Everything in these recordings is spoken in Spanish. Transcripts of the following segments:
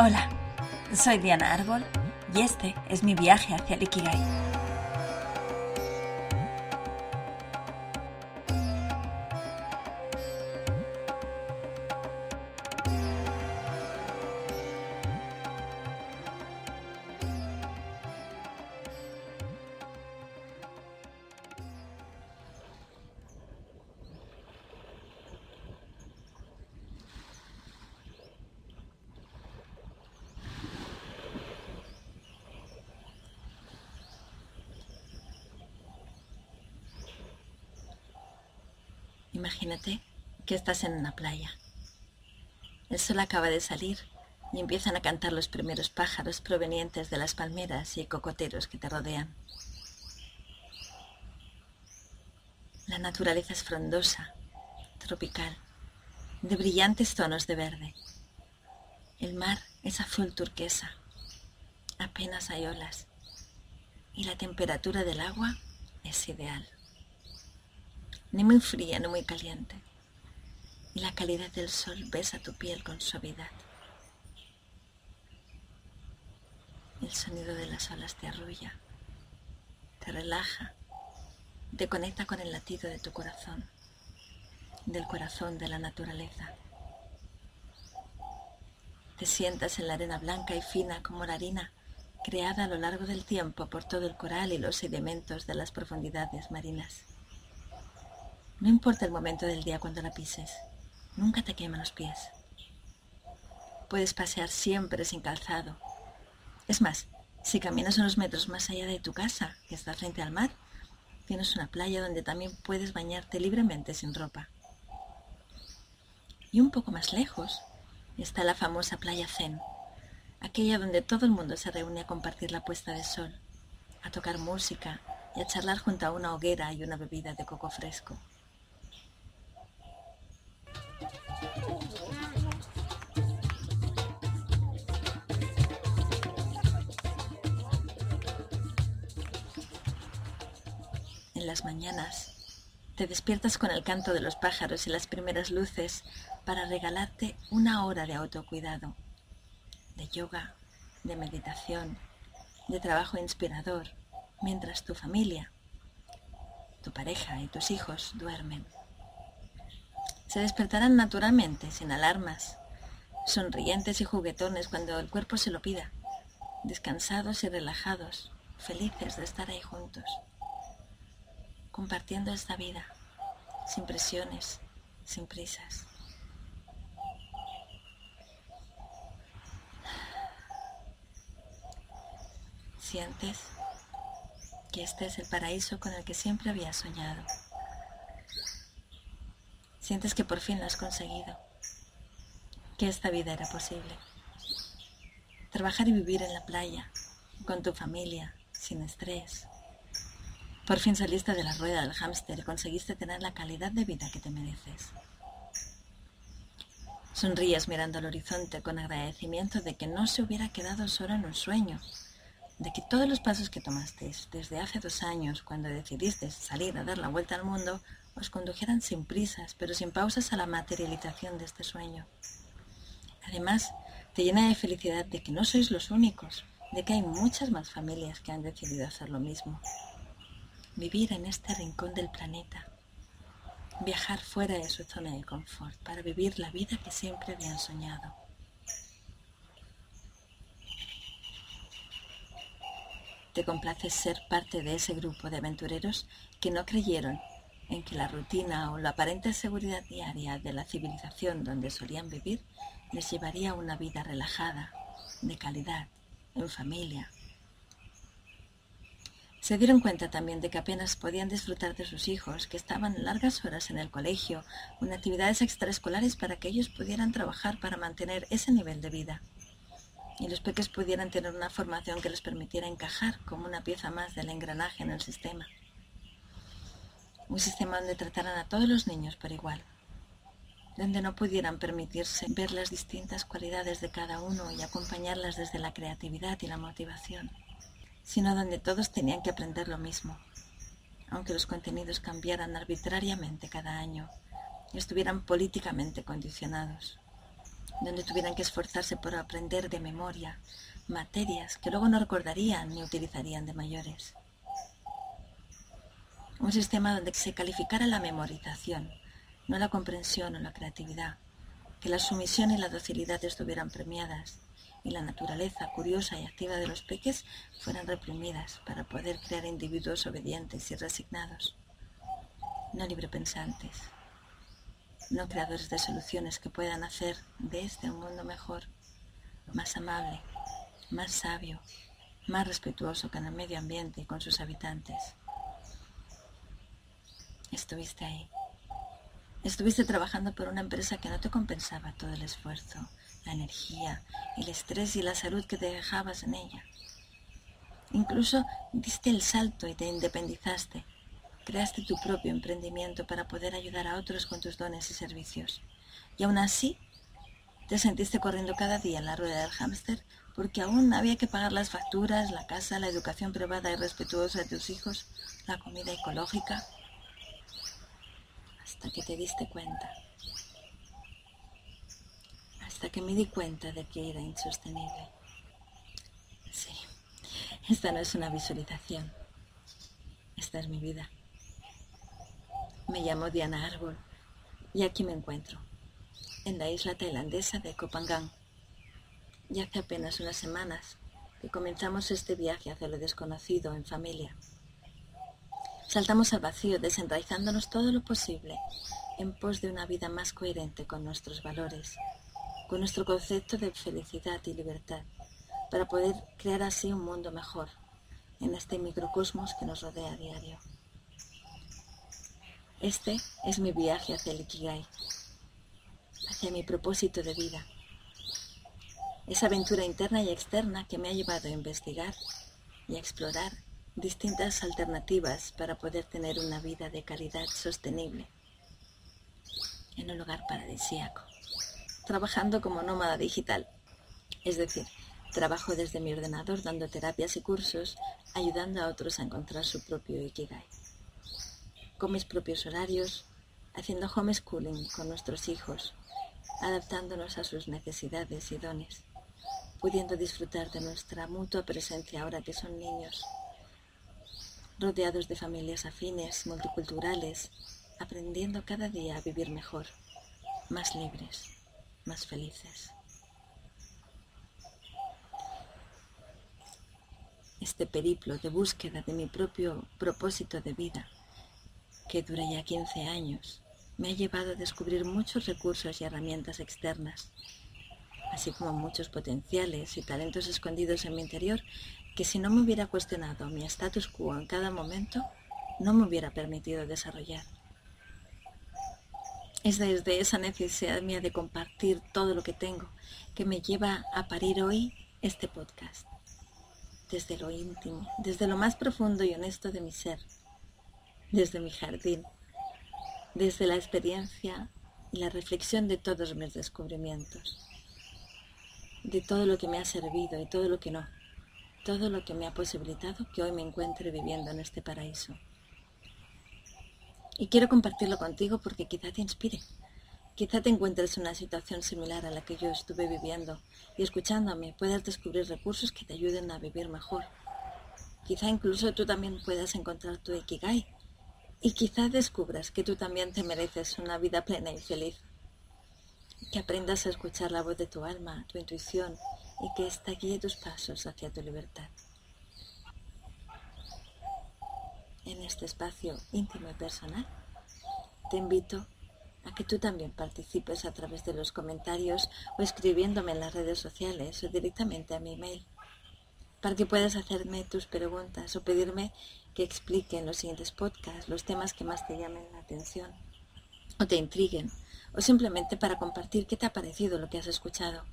Hola, soy Diana Árbol y este es mi viaje hacia el Ikigai. Imagínate que estás en una playa. El sol acaba de salir y empiezan a cantar los primeros pájaros provenientes de las palmeras y cocoteros que te rodean. La naturaleza es frondosa, tropical, de brillantes tonos de verde. El mar es azul turquesa, apenas hay olas y la temperatura del agua es ideal ni muy fría ni muy caliente. Y la calidad del sol besa tu piel con suavidad. El sonido de las olas te arrulla, te relaja, te conecta con el latido de tu corazón, del corazón de la naturaleza. Te sientas en la arena blanca y fina como la harina creada a lo largo del tiempo por todo el coral y los sedimentos de las profundidades marinas. No importa el momento del día cuando la pises, nunca te queman los pies. Puedes pasear siempre sin calzado. Es más, si caminas unos metros más allá de tu casa, que está frente al mar, tienes una playa donde también puedes bañarte libremente sin ropa. Y un poco más lejos está la famosa playa Zen, aquella donde todo el mundo se reúne a compartir la puesta de sol, a tocar música y a charlar junto a una hoguera y una bebida de coco fresco. En las mañanas. Te despiertas con el canto de los pájaros y las primeras luces para regalarte una hora de autocuidado, de yoga, de meditación, de trabajo inspirador, mientras tu familia, tu pareja y tus hijos duermen. Se despertarán naturalmente, sin alarmas, sonrientes y juguetones cuando el cuerpo se lo pida, descansados y relajados, felices de estar ahí juntos, compartiendo esta vida, sin presiones, sin prisas. Sientes que este es el paraíso con el que siempre había soñado. Sientes que por fin lo has conseguido, que esta vida era posible. Trabajar y vivir en la playa, con tu familia, sin estrés. Por fin saliste de la rueda del hámster y conseguiste tener la calidad de vida que te mereces. Sonríes mirando al horizonte con agradecimiento de que no se hubiera quedado solo en un sueño, de que todos los pasos que tomaste desde hace dos años, cuando decidiste salir a dar la vuelta al mundo, os condujeran sin prisas, pero sin pausas a la materialización de este sueño. Además, te llena de felicidad de que no sois los únicos, de que hay muchas más familias que han decidido hacer lo mismo. Vivir en este rincón del planeta, viajar fuera de su zona de confort para vivir la vida que siempre habían soñado. Te complace ser parte de ese grupo de aventureros que no creyeron en que la rutina o la aparente seguridad diaria de la civilización donde solían vivir les llevaría a una vida relajada, de calidad, en familia. Se dieron cuenta también de que apenas podían disfrutar de sus hijos, que estaban largas horas en el colegio en actividades extraescolares para que ellos pudieran trabajar para mantener ese nivel de vida. Y los peques pudieran tener una formación que les permitiera encajar como una pieza más del engranaje en el sistema un sistema donde trataran a todos los niños por igual, donde no pudieran permitirse ver las distintas cualidades de cada uno y acompañarlas desde la creatividad y la motivación, sino donde todos tenían que aprender lo mismo, aunque los contenidos cambiaran arbitrariamente cada año y estuvieran políticamente condicionados, donde tuvieran que esforzarse por aprender de memoria materias que luego no recordarían ni utilizarían de mayores. Un sistema donde se calificara la memorización, no la comprensión o la creatividad, que la sumisión y la docilidad estuvieran premiadas y la naturaleza curiosa y activa de los peques fueran reprimidas para poder crear individuos obedientes y resignados, no librepensantes, no creadores de soluciones que puedan hacer de este un mundo mejor, más amable, más sabio, más respetuoso con el medio ambiente y con sus habitantes. Estuviste ahí. Estuviste trabajando por una empresa que no te compensaba todo el esfuerzo, la energía, el estrés y la salud que te dejabas en ella. Incluso diste el salto y te independizaste. Creaste tu propio emprendimiento para poder ayudar a otros con tus dones y servicios. Y aún así, te sentiste corriendo cada día en la rueda del hámster porque aún había que pagar las facturas, la casa, la educación privada y respetuosa de tus hijos, la comida ecológica, hasta que te diste cuenta hasta que me di cuenta de que era insostenible. Sí, esta no es una visualización, esta es mi vida. Me llamo Diana Árbol y aquí me encuentro, en la isla tailandesa de Kopangan. Y hace apenas unas semanas que comenzamos este viaje hacia lo desconocido en familia. Saltamos al vacío desenraizándonos todo lo posible en pos de una vida más coherente con nuestros valores con nuestro concepto de felicidad y libertad, para poder crear así un mundo mejor en este microcosmos que nos rodea a diario. Este es mi viaje hacia el Ikigai, hacia mi propósito de vida. Esa aventura interna y externa que me ha llevado a investigar y a explorar distintas alternativas para poder tener una vida de calidad sostenible en un lugar paradisíaco trabajando como nómada digital. Es decir, trabajo desde mi ordenador dando terapias y cursos, ayudando a otros a encontrar su propio Ikigai. Con mis propios horarios, haciendo homeschooling con nuestros hijos, adaptándonos a sus necesidades y dones, pudiendo disfrutar de nuestra mutua presencia ahora que son niños, rodeados de familias afines, multiculturales, aprendiendo cada día a vivir mejor, más libres más felices. Este periplo de búsqueda de mi propio propósito de vida, que dura ya 15 años, me ha llevado a descubrir muchos recursos y herramientas externas, así como muchos potenciales y talentos escondidos en mi interior que si no me hubiera cuestionado mi status quo en cada momento, no me hubiera permitido desarrollar. Es desde esa necesidad mía de compartir todo lo que tengo que me lleva a parir hoy este podcast. Desde lo íntimo, desde lo más profundo y honesto de mi ser, desde mi jardín, desde la experiencia y la reflexión de todos mis descubrimientos, de todo lo que me ha servido y todo lo que no, todo lo que me ha posibilitado que hoy me encuentre viviendo en este paraíso. Y quiero compartirlo contigo porque quizá te inspire. Quizá te encuentres en una situación similar a la que yo estuve viviendo y escuchándome puedas descubrir recursos que te ayuden a vivir mejor. Quizá incluso tú también puedas encontrar tu Ikigai y quizá descubras que tú también te mereces una vida plena y feliz. Que aprendas a escuchar la voz de tu alma, tu intuición y que ésta guíe tus pasos hacia tu libertad. En este espacio íntimo y personal, te invito a que tú también participes a través de los comentarios o escribiéndome en las redes sociales o directamente a mi email, para que puedas hacerme tus preguntas o pedirme que explique en los siguientes podcasts los temas que más te llamen la atención o te intriguen o simplemente para compartir qué te ha parecido lo que has escuchado.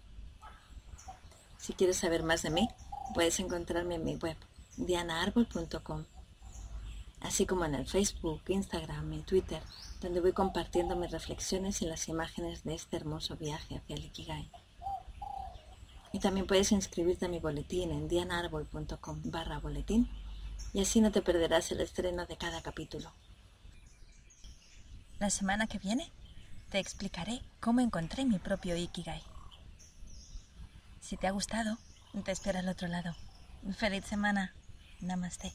Si quieres saber más de mí, puedes encontrarme en mi web dianaarbol.com así como en el Facebook, Instagram y Twitter, donde voy compartiendo mis reflexiones y las imágenes de este hermoso viaje hacia el Ikigai. Y también puedes inscribirte a mi boletín en dianaarbol.com barra boletín y así no te perderás el estreno de cada capítulo. La semana que viene te explicaré cómo encontré mi propio Ikigai. Si te ha gustado, te espero al otro lado. Feliz semana. Namaste.